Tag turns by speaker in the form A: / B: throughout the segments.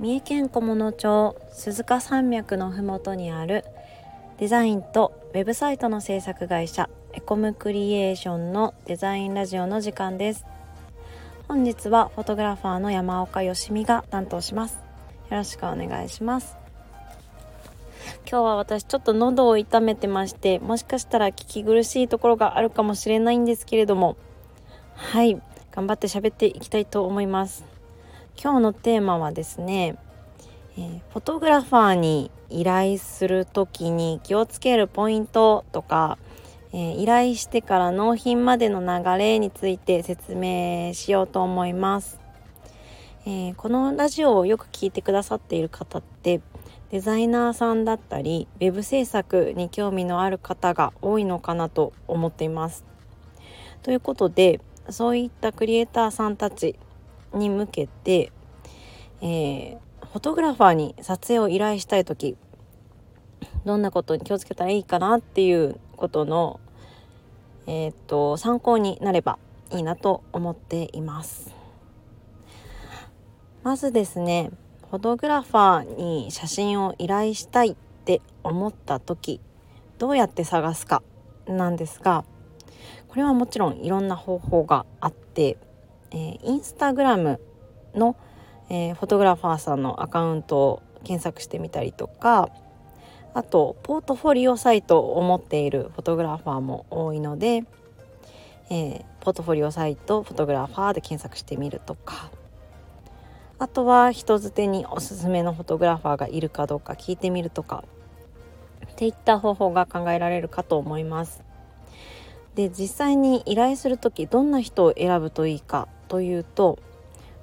A: 三重県菰野町鈴鹿山脈のふもとにあるデザインとウェブサイトの制作会社エコムクリエーションのデザインラジオの時間です。本日はフォトグラファーの山岡よしみが担当します。よろしくお願いします。今日は私ちょっと喉を痛めてましてもしかしたら聞き苦しいところがあるかもしれないんですけれどもはい頑張って喋っていきたいと思います。今日のテーマはですね、えー、フォトグラファーに依頼する時に気をつけるポイントとか、えー、依頼してから納品までの流れについて説明しようと思います、えー、このラジオをよく聞いてくださっている方ってデザイナーさんだったりウェブ制作に興味のある方が多いのかなと思っています。ということでそういったクリエイターさんたちに向けて、えー、フォトグラファーに撮影を依頼したい時どんなことに気をつけたらいいかなっていうことの、えー、っと参考になればいいなと思っています。まずですねフォトグラファーに写真を依頼したいって思った時どうやって探すかなんですがこれはもちろんいろんな方法があって、えー、インスタグラムの、えー、フォトグラファーさんのアカウントを検索してみたりとかあとポートフォリオサイトを持っているフォトグラファーも多いので、えー、ポートフォリオサイトフォトグラファーで検索してみるとかあとは人づてにおすすめのフォトグラファーがいるかどうか聞いてみるとかっていった方法が考えられるかと思います。で実際に依頼する時どんな人を選ぶといいかというと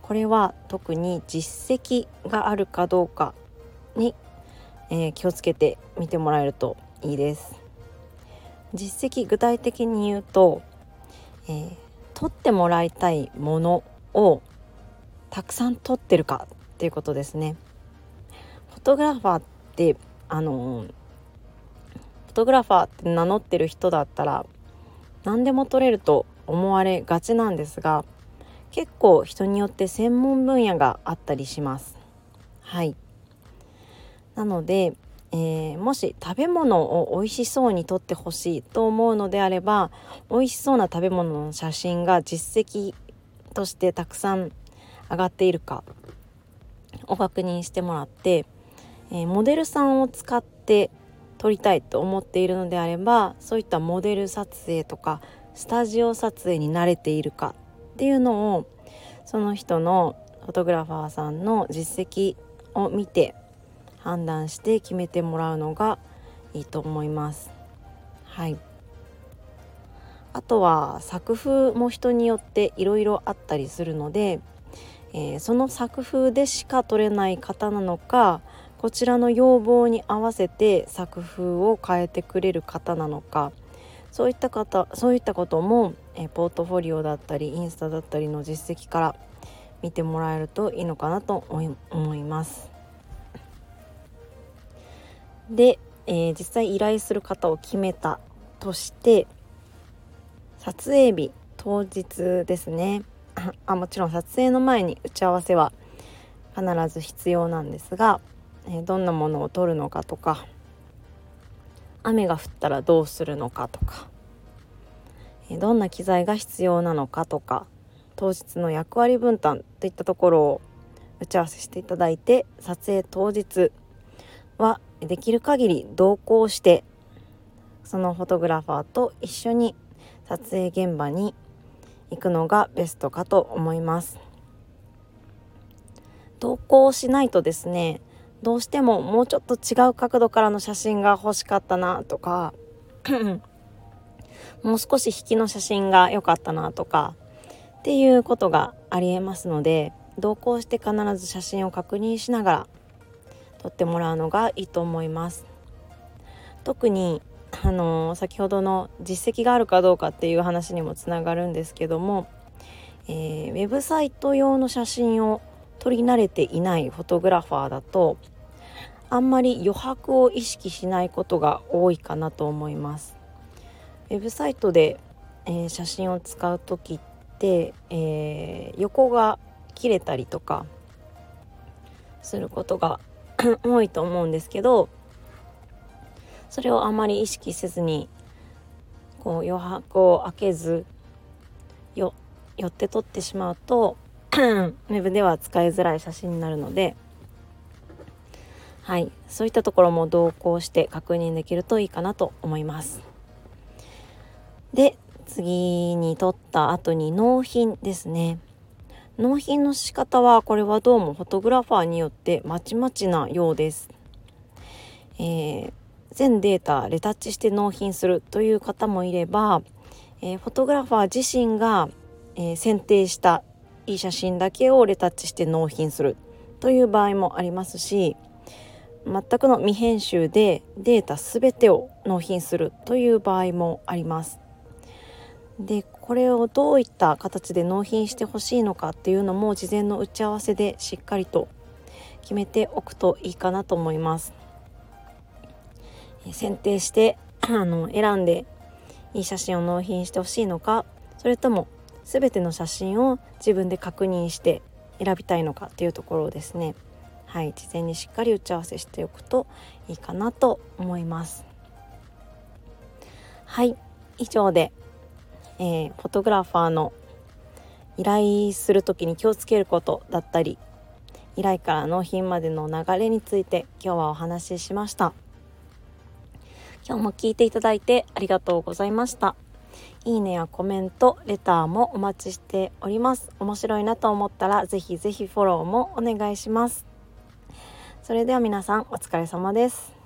A: これは特に実績があるかどうかに、えー、気をつけて見てもらえるといいです。実績具体的に言うと、えー、取ってもらいたいものをたくさん取ってるかっていうことですね。フォトグラファーってあのフォトグラファーって名乗ってる人だったら何でも取れると思われがちなんですが結構人によって専門分野があったりします。はいなので、えー、もし食べ物を美味しそうに撮ってほしいと思うのであれば美味しそうな食べ物の写真が実績としてたくさん上がっているかを確認してもらって、えー、モデルさんを使って撮りたいと思っているのであればそういったモデル撮影とかスタジオ撮影に慣れているかっていうのをその人のフォトグラファーさんの実績を見て判断して決めてもらうのがいいと思います。はいあとは作風も人によっていろいろあったりするので、えー、その作風でしか撮れない方なのかこちらの要望に合わせて作風を変えてくれる方なのかそういった方そういったことも、えポートフォリオだったりインスタだったりの実績から見てもらえるといいのかなと思います。で、えー、実際依頼する方を決めたとして撮影日当日ですねあもちろん撮影の前に打ち合わせは必ず必要なんですがえどんなものを取るのかとか雨が降ったらどうするのかとか、どんな機材が必要なのかとか当日の役割分担といったところを打ち合わせしていただいて撮影当日はできる限り同行してそのフォトグラファーと一緒に撮影現場に行くのがベストかと思います。同行しないとですねどうしてももうちょっと違う角度からの写真が欲しかったなとかもう少し引きの写真が良かったなとかっていうことがありえますので同行して必ず写真を確認しながら撮ってもらうのがいいと思います。特にあの、先ほどの実績があるかどうかっていう話にもつながるんですけども、えー、ウェブサイト用の写真を撮り慣れていないフォトグラファーだとあんまり余白を意識しないことが多いかなと思います。ウェブサイトで、えー、写真を使う時って、えー、横が切れたりとかすることが 多いと思うんですけどそれをあまり意識せずにこう余白を開けずよ寄って撮ってしまうと ウェブでは使いづらい写真になるのではいそういったところも同行して確認できるといいかなと思います。で次に撮った後に納品ですね納品の仕方はこれはどうもフォトグラファーによってまちまちなようです、えー、全データレタッチして納品するという方もいれば、えー、フォトグラファー自身が、えー、選定したいい写真だけをレタッチして納品するという場合もありますし全くの未編集でデータ全てを納品するという場合もあります。でこれをどういった形で納品してほしいのかっていうのも事前の打ち合わせでしっかりと決めておくといいかなと思います。選定して あの選んでいい写真を納品してほしいのかそれとも全ての写真を自分で確認して選びたいのかっていうところをですねはい事前にしっかり打ち合わせしておくといいかなと思いますはい以上でえー、フォトグラファーの依頼する時に気をつけることだったり依頼から納品までの流れについて今日はお話ししました。今日も聞いていただいてありがとうございました。いいねやコメントレターもお待ちしております。面白いなと思ったらぜひぜひフォローもお願いします。それでは皆さんお疲れ様です。